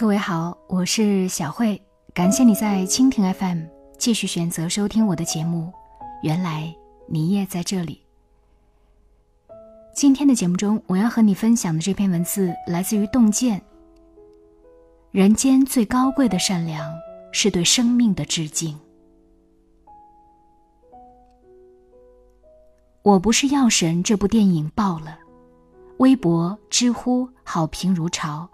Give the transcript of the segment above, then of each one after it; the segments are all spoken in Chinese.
各位好，我是小慧，感谢你在蜻蜓 FM 继续选择收听我的节目。原来你也在这里。今天的节目中，我要和你分享的这篇文字来自于洞见。人间最高贵的善良，是对生命的致敬。我不是药神这部电影爆了，微博、知乎好评如潮。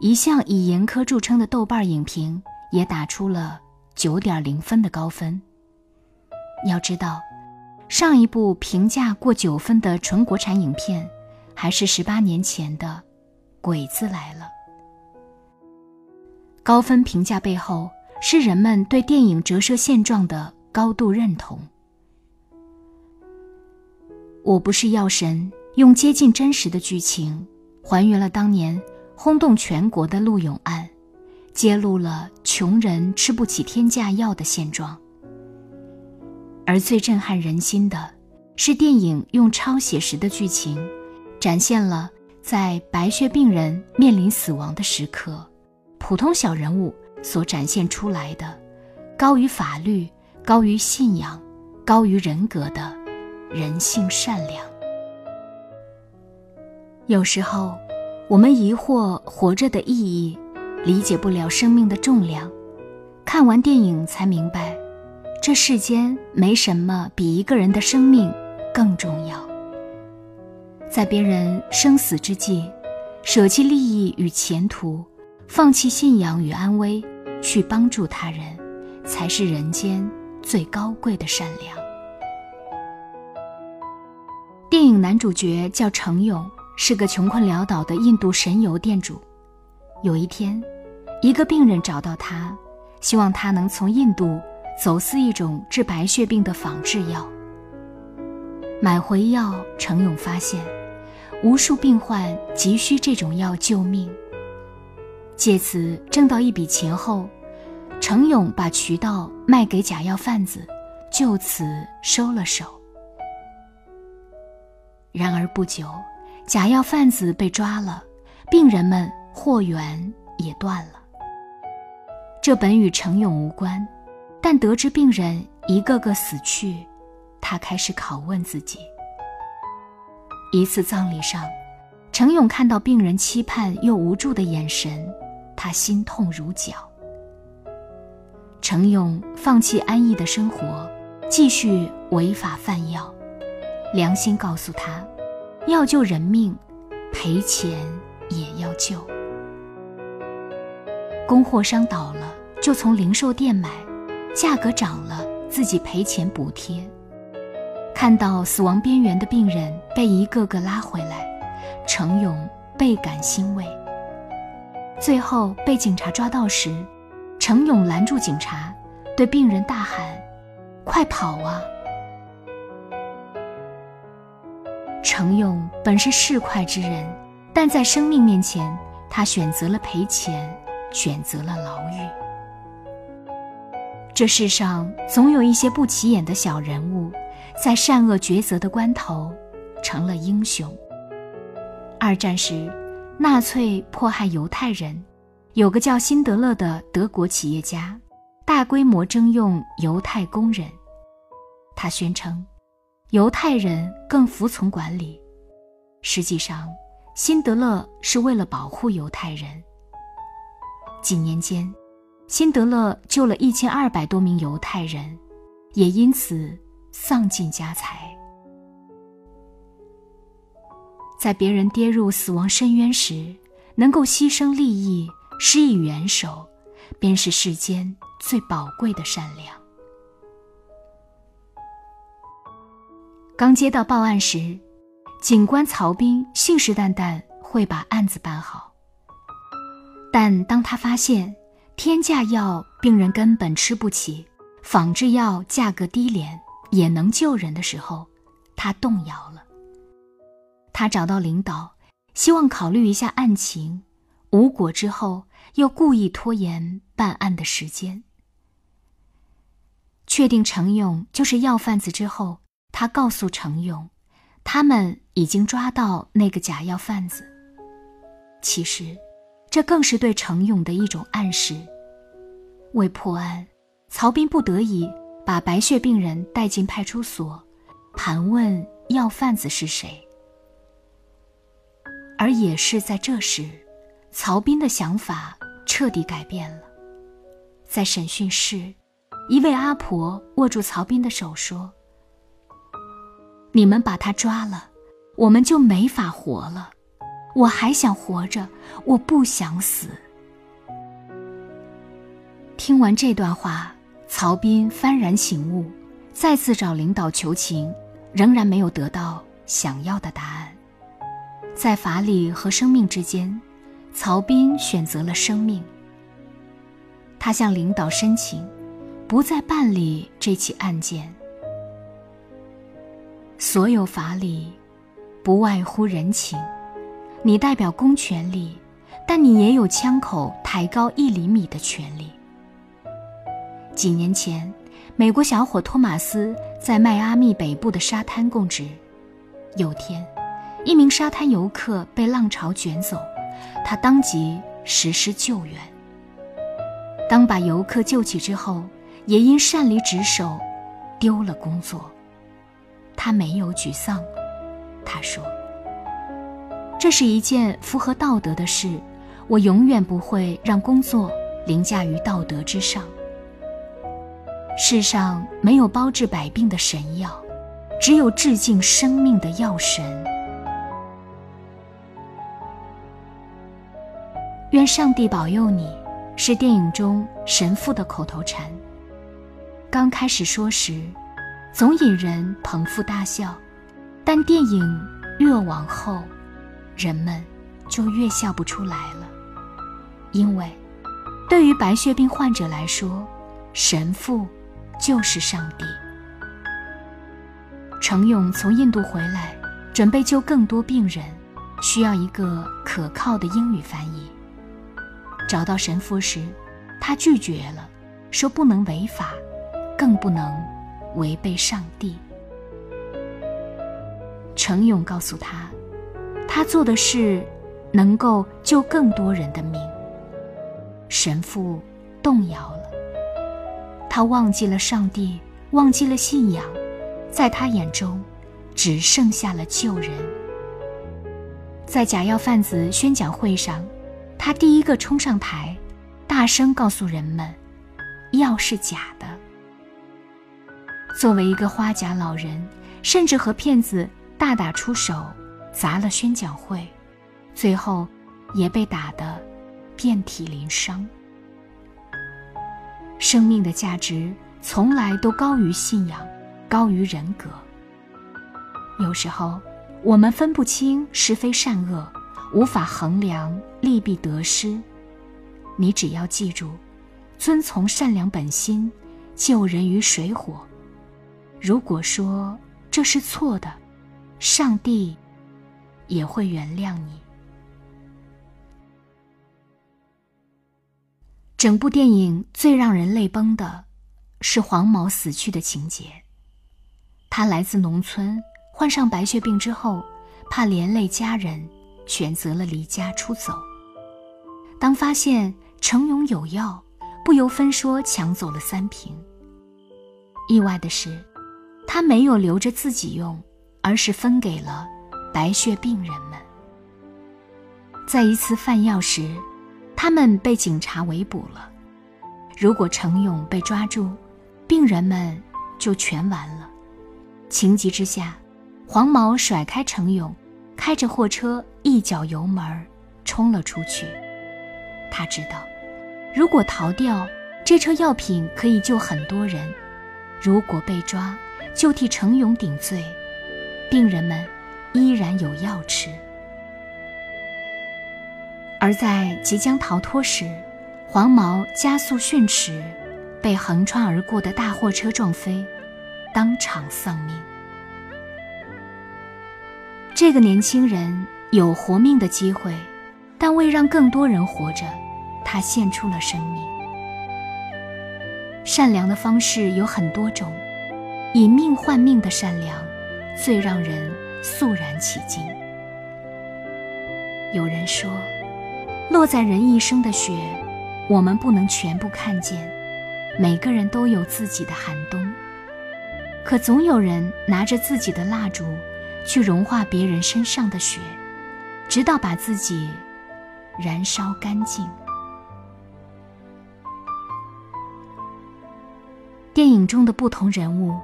一向以严苛著称的豆瓣影评也打出了九点零分的高分。要知道，上一部评价过九分的纯国产影片，还是十八年前的《鬼子来了》。高分评价背后，是人们对电影折射现状的高度认同。我不是药神，用接近真实的剧情，还原了当年。轰动全国的陆勇案，揭露了穷人吃不起天价药的现状。而最震撼人心的，是电影用超写实的剧情，展现了在白血病人面临死亡的时刻，普通小人物所展现出来的，高于法律、高于信仰、高于人格的人性善良。有时候。我们疑惑活着的意义，理解不了生命的重量。看完电影才明白，这世间没什么比一个人的生命更重要。在别人生死之际，舍弃利益与前途，放弃信仰与安危，去帮助他人，才是人间最高贵的善良。电影男主角叫程勇。是个穷困潦倒的印度神油店主。有一天，一个病人找到他，希望他能从印度走私一种治白血病的仿制药。买回药，程勇发现，无数病患急需这种药救命。借此挣到一笔钱后，程勇把渠道卖给假药贩子，就此收了手。然而不久。假药贩子被抓了，病人们货源也断了。这本与程勇无关，但得知病人一个个死去，他开始拷问自己。一次葬礼上，程勇看到病人期盼又无助的眼神，他心痛如绞。程勇放弃安逸的生活，继续违法贩药，良心告诉他。要救人命，赔钱也要救。供货商倒了，就从零售店买，价格涨了，自己赔钱补贴。看到死亡边缘的病人被一个个拉回来，程勇倍感欣慰。最后被警察抓到时，程勇拦住警察，对病人大喊：“快跑啊！”程勇本是市侩之人，但在生命面前，他选择了赔钱，选择了牢狱。这世上总有一些不起眼的小人物，在善恶抉择的关头，成了英雄。二战时，纳粹迫害犹太人，有个叫辛德勒的德国企业家，大规模征用犹太工人，他宣称。犹太人更服从管理。实际上，辛德勒是为了保护犹太人。几年间，辛德勒救了一千二百多名犹太人，也因此丧尽家财。在别人跌入死亡深渊时，能够牺牲利益、施以援手，便是世间最宝贵的善良。刚接到报案时，警官曹兵信誓旦旦会把案子办好。但当他发现天价药病人根本吃不起，仿制药价格低廉也能救人的时候，他动摇了。他找到领导，希望考虑一下案情，无果之后，又故意拖延办案的时间。确定程勇就是药贩子之后。他告诉程勇，他们已经抓到那个假药贩子。其实，这更是对程勇的一种暗示。为破案，曹斌不得已把白血病人带进派出所，盘问要贩子是谁。而也是在这时，曹斌的想法彻底改变了。在审讯室，一位阿婆握住曹斌的手说：“你们把他抓了，我们就没法活了。我还想活着，我不想死。”听完这段话，曹斌幡然醒悟，再次找领导求情，仍然没有得到想要的答案。在法理和生命之间，曹斌选择了生命。他向领导申请，不再办理这起案件。所有法理，不外乎人情。你代表公权力，但你也有枪口抬高一厘米的权利。几年前，美国小伙托马斯在迈阿密北部的沙滩供职，有天。一名沙滩游客被浪潮卷走，他当即实施救援。当把游客救起之后，也因擅离职守，丢了工作。他没有沮丧，他说：“这是一件符合道德的事，我永远不会让工作凌驾于道德之上。世上没有包治百病的神药，只有致敬生命的药神。”愿上帝保佑你，是电影中神父的口头禅。刚开始说时，总引人捧腹大笑，但电影越往后，人们就越笑不出来了。因为，对于白血病患者来说，神父就是上帝。程勇从印度回来，准备救更多病人，需要一个可靠的英语翻译。找到神父时，他拒绝了，说不能违法，更不能违背上帝。程勇告诉他，他做的事能够救更多人的命。神父动摇了，他忘记了上帝，忘记了信仰，在他眼中，只剩下了救人。在假药贩子宣讲会上。他第一个冲上台，大声告诉人们：“药是假的。”作为一个花甲老人，甚至和骗子大打出手，砸了宣讲会，最后也被打得遍体鳞伤。生命的价值从来都高于信仰，高于人格。有时候，我们分不清是非善恶。无法衡量利弊得失，你只要记住，遵从善良本心，救人于水火。如果说这是错的，上帝也会原谅你。整部电影最让人泪崩的，是黄毛死去的情节。他来自农村，患上白血病之后，怕连累家人。选择了离家出走。当发现程勇有药，不由分说抢走了三瓶。意外的是，他没有留着自己用，而是分给了白血病人们。在一次贩药时，他们被警察围捕了。如果程勇被抓住，病人们就全完了。情急之下，黄毛甩开程勇。开着货车，一脚油门冲了出去。他知道，如果逃掉，这车药品可以救很多人；如果被抓，就替程勇顶罪，病人们依然有药吃。而在即将逃脱时，黄毛加速训驰，被横穿而过的大货车撞飞，当场丧命。这个年轻人有活命的机会，但为让更多人活着，他献出了生命。善良的方式有很多种，以命换命的善良，最让人肃然起敬。有人说，落在人一生的雪，我们不能全部看见。每个人都有自己的寒冬，可总有人拿着自己的蜡烛，去融化别人身上的雪，直到把自己燃烧干净。电影中的不同人物，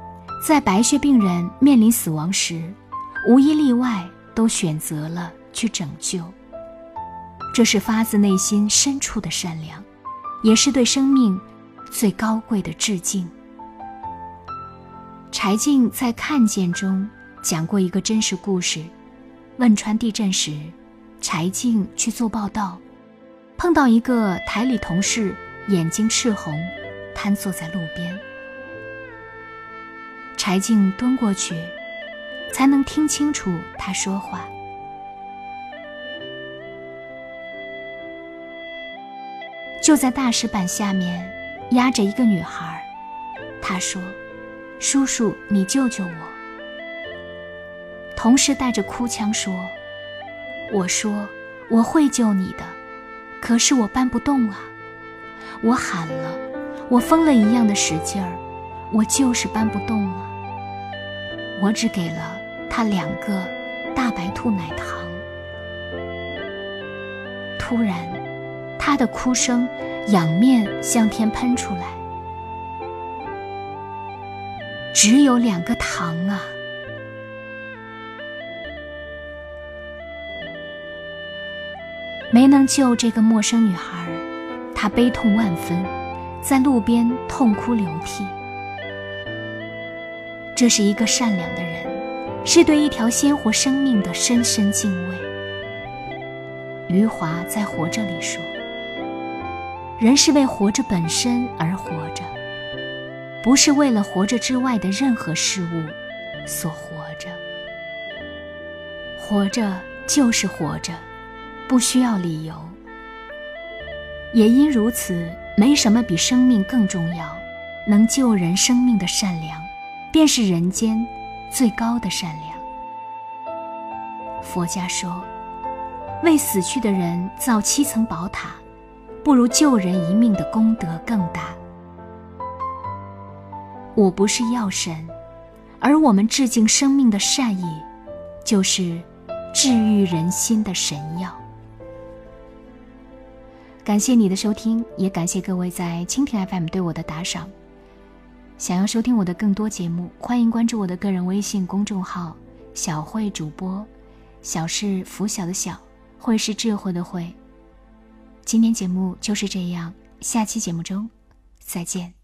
在白血病人面临死亡时，无一例外都选择了去拯救。这是发自内心深处的善良，也是对生命最高贵的致敬。柴静在《看见》中讲过一个真实故事：汶川地震时，柴静去做报道，碰到一个台里同事，眼睛赤红，瘫坐在路边。柴静蹲过去，才能听清楚他说话。就在大石板下面压着一个女孩，她说：“叔叔，你救救我。”同事带着哭腔说：“我说我会救你的，可是我搬不动啊！我喊了，我疯了一样的使劲儿，我就是搬不动了。”我只给了他两个大白兔奶糖。突然，他的哭声仰面向天喷出来。只有两个糖啊！没能救这个陌生女孩，他悲痛万分，在路边痛哭流涕。这是一个善良的人，是对一条鲜活生命的深深敬畏。余华在《活着》里说：“人是为活着本身而活着，不是为了活着之外的任何事物所活着。活着就是活着，不需要理由。也因如此，没什么比生命更重要，能救人生命的善良。”便是人间最高的善良。佛家说，为死去的人造七层宝塔，不如救人一命的功德更大。我不是药神，而我们致敬生命的善意，就是治愈人心的神药。感谢你的收听，也感谢各位在蜻蜓 FM 对我的打赏。想要收听我的更多节目，欢迎关注我的个人微信公众号“小慧主播”，小是拂晓的小，慧是智慧的慧。今天节目就是这样，下期节目中再见。